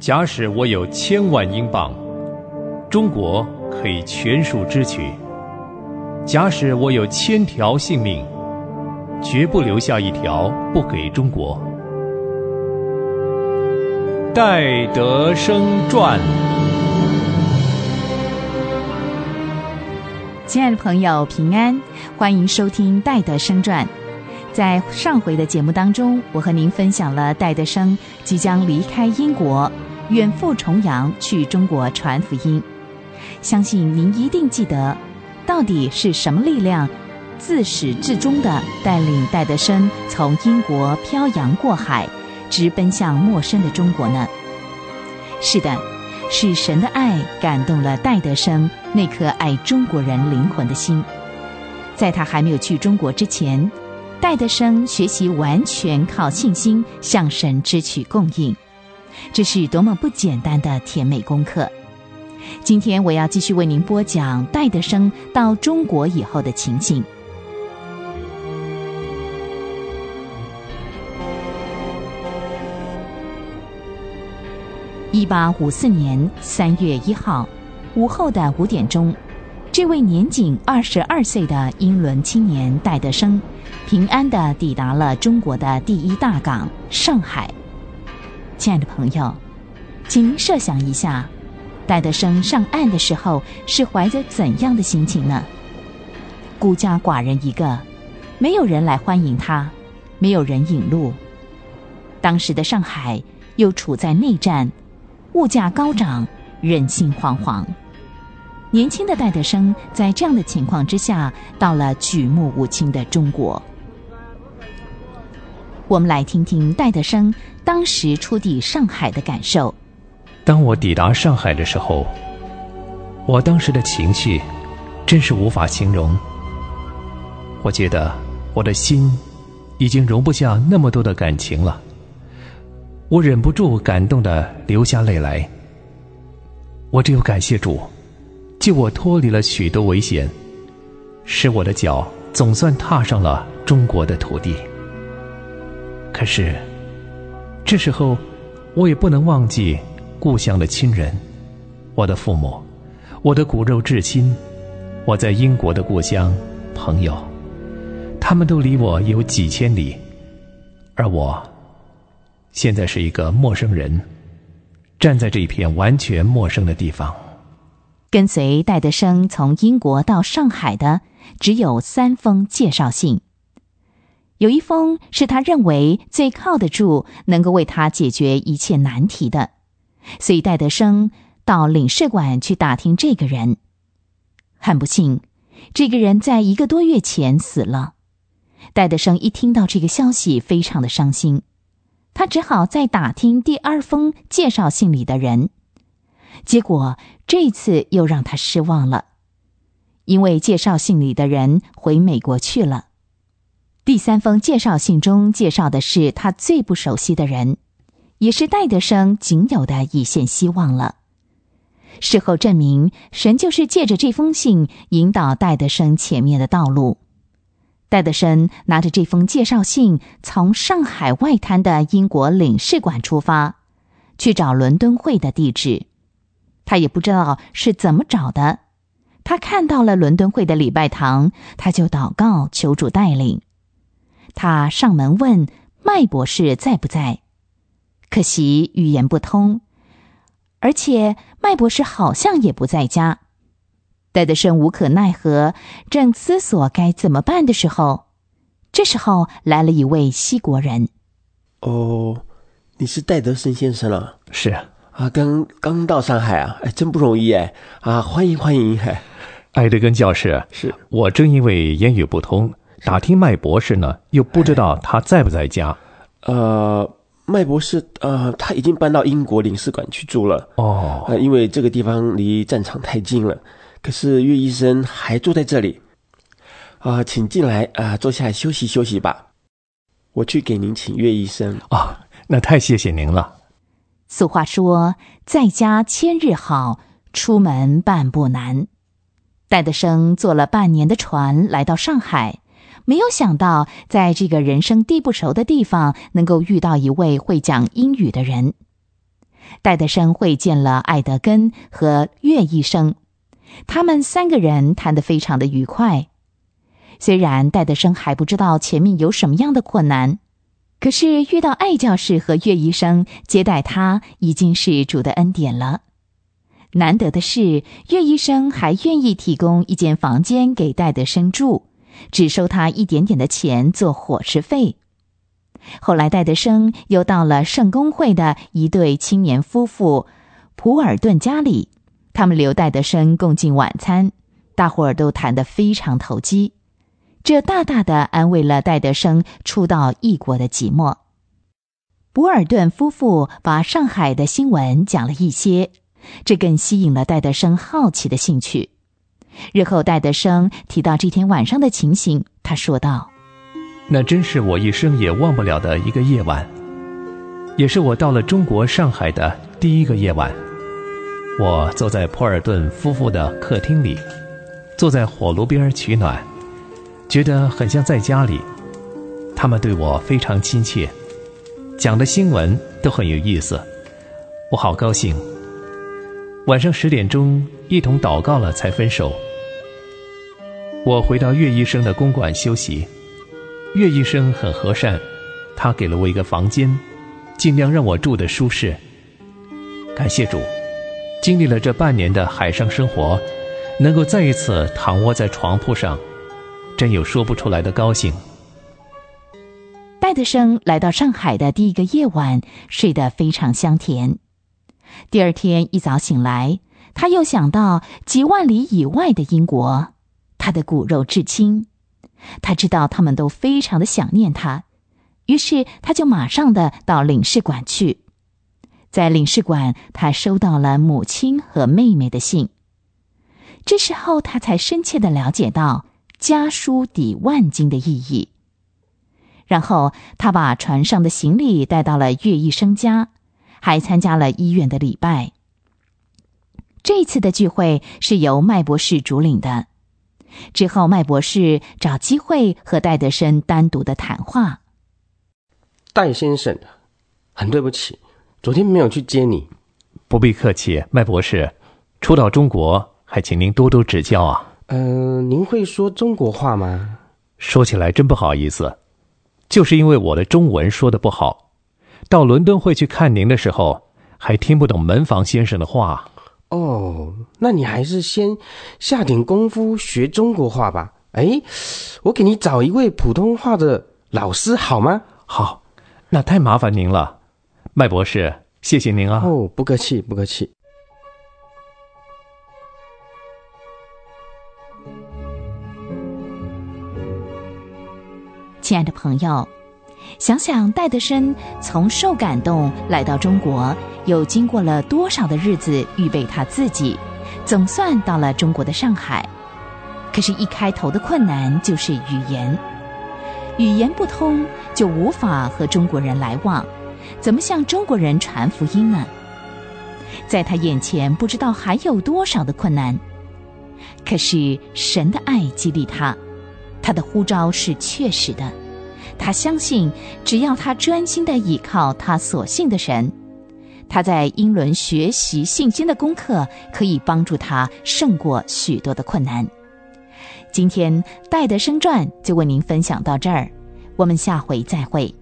假使我有千万英镑，中国可以全数支取；假使我有千条性命，绝不留下一条不给中国。戴德生传。亲爱的朋友，平安，欢迎收听《戴德生传》。在上回的节目当中，我和您分享了戴德生即将离开英国。远赴重洋去中国传福音，相信您一定记得，到底是什么力量自始至终的带领戴德生从英国漂洋过海，直奔向陌生的中国呢？是的，是神的爱感动了戴德生那颗爱中国人灵魂的心。在他还没有去中国之前，戴德生学习完全靠信心向神支取供应。这是多么不简单的甜美功课！今天我要继续为您播讲戴德生到中国以后的情形。一八五四年三月一号午后的五点钟，这位年仅二十二岁的英伦青年戴德生，平安的抵达了中国的第一大港上海。亲爱的朋友，请您设想一下，戴德生上岸的时候是怀着怎样的心情呢？孤家寡人一个，没有人来欢迎他，没有人引路。当时的上海又处在内战，物价高涨，人心惶惶。年轻的戴德生在这样的情况之下，到了举目无亲的中国。我们来听听戴德生当时出抵上海的感受。当我抵达上海的时候，我当时的情绪真是无法形容。我觉得我的心已经容不下那么多的感情了，我忍不住感动的流下泪来。我只有感谢主，救我脱离了许多危险，使我的脚总算踏上了中国的土地。可是，这时候，我也不能忘记故乡的亲人，我的父母，我的骨肉至亲，我在英国的故乡朋友，他们都离我有几千里，而我，现在是一个陌生人，站在这一片完全陌生的地方。跟随戴德生从英国到上海的，只有三封介绍信。有一封是他认为最靠得住，能够为他解决一切难题的，所以戴德生到领事馆去打听这个人。很不幸，这个人在一个多月前死了。戴德生一听到这个消息，非常的伤心，他只好再打听第二封介绍信里的人，结果这次又让他失望了，因为介绍信里的人回美国去了。第三封介绍信中介绍的是他最不熟悉的人，也是戴德生仅有的一线希望了。事后证明，神就是借着这封信引导戴德生前面的道路。戴德生拿着这封介绍信，从上海外滩的英国领事馆出发，去找伦敦会的地址。他也不知道是怎么找的，他看到了伦敦会的礼拜堂，他就祷告求主带领。他上门问麦博士在不在，可惜语言不通，而且麦博士好像也不在家。戴德生无可奈何，正思索该怎么办的时候，这时候来了一位西国人。哦，你是戴德生先生啊？是啊，刚刚到上海啊，哎，真不容易哎！啊，欢迎欢迎！艾德根教师，是我正因为言语不通。打听麦博士呢，又不知道他在不在家。呃，麦博士，呃，他已经搬到英国领事馆去住了。哦，呃，因为这个地方离战场太近了。可是岳医生还住在这里。啊，请进来啊，坐下来休息休息吧。我去给您请岳医生。啊，那太谢谢您了。俗话说，在家千日好，出门半步难。戴德生坐了半年的船来到上海。没有想到，在这个人生地不熟的地方，能够遇到一位会讲英语的人。戴德生会见了艾德根和岳医生，他们三个人谈得非常的愉快。虽然戴德生还不知道前面有什么样的困难，可是遇到艾教士和岳医生接待他，已经是主的恩典了。难得的是，岳医生还愿意提供一间房间给戴德生住，只收他一点点的钱做伙食费。后来，戴德生又到了圣公会的一对青年夫妇普尔顿家里，他们留戴德生共进晚餐，大伙儿都谈得非常投机，这大大的安慰了戴德生初到异国的寂寞。普尔顿夫妇把上海的新闻讲了一些，这更吸引了戴德生好奇的兴趣。日后，戴德生提到这天晚上的情形，他说道。那真是我一生也忘不了的一个夜晚，也是我到了中国上海的第一个夜晚。我坐在普尔顿夫妇的客厅里，坐在火炉边取暖，觉得很像在家里。他们对我非常亲切，讲的新闻都很有意思，我好高兴。晚上十点钟一同祷告了才分手。我回到岳医生的公馆休息。岳医生很和善，他给了我一个房间，尽量让我住的舒适。感谢主，经历了这半年的海上生活，能够再一次躺卧在床铺上，真有说不出来的高兴。戴德生来到上海的第一个夜晚，睡得非常香甜。第二天一早醒来，他又想到几万里以外的英国，他的骨肉至亲。他知道他们都非常的想念他，于是他就马上的到领事馆去。在领事馆，他收到了母亲和妹妹的信。这时候，他才深切的了解到家书抵万金的意义。然后，他把船上的行李带到了岳医生家，还参加了医院的礼拜。这次的聚会是由麦博士主领的。之后，麦博士找机会和戴德生单独的谈话。戴先生，很对不起，昨天没有去接你。不必客气，麦博士，初到中国，还请您多多指教啊。嗯，您会说中国话吗？说起来真不好意思，就是因为我的中文说的不好，到伦敦会去看您的时候，还听不懂门房先生的话。哦，那你还是先下点功夫学中国话吧。哎，我给你找一位普通话的老师好吗？好，那太麻烦您了，麦博士，谢谢您啊。哦，不客气，不客气。亲爱的朋友。想想戴德生从受感动来到中国，又经过了多少的日子预备他自己，总算到了中国的上海。可是，一开头的困难就是语言，语言不通就无法和中国人来往，怎么向中国人传福音呢？在他眼前，不知道还有多少的困难。可是神的爱激励他，他的呼召是确实的。他相信，只要他专心的倚靠他所信的神，他在英伦学习信心的功课，可以帮助他胜过许多的困难。今天《戴德生传》就为您分享到这儿，我们下回再会。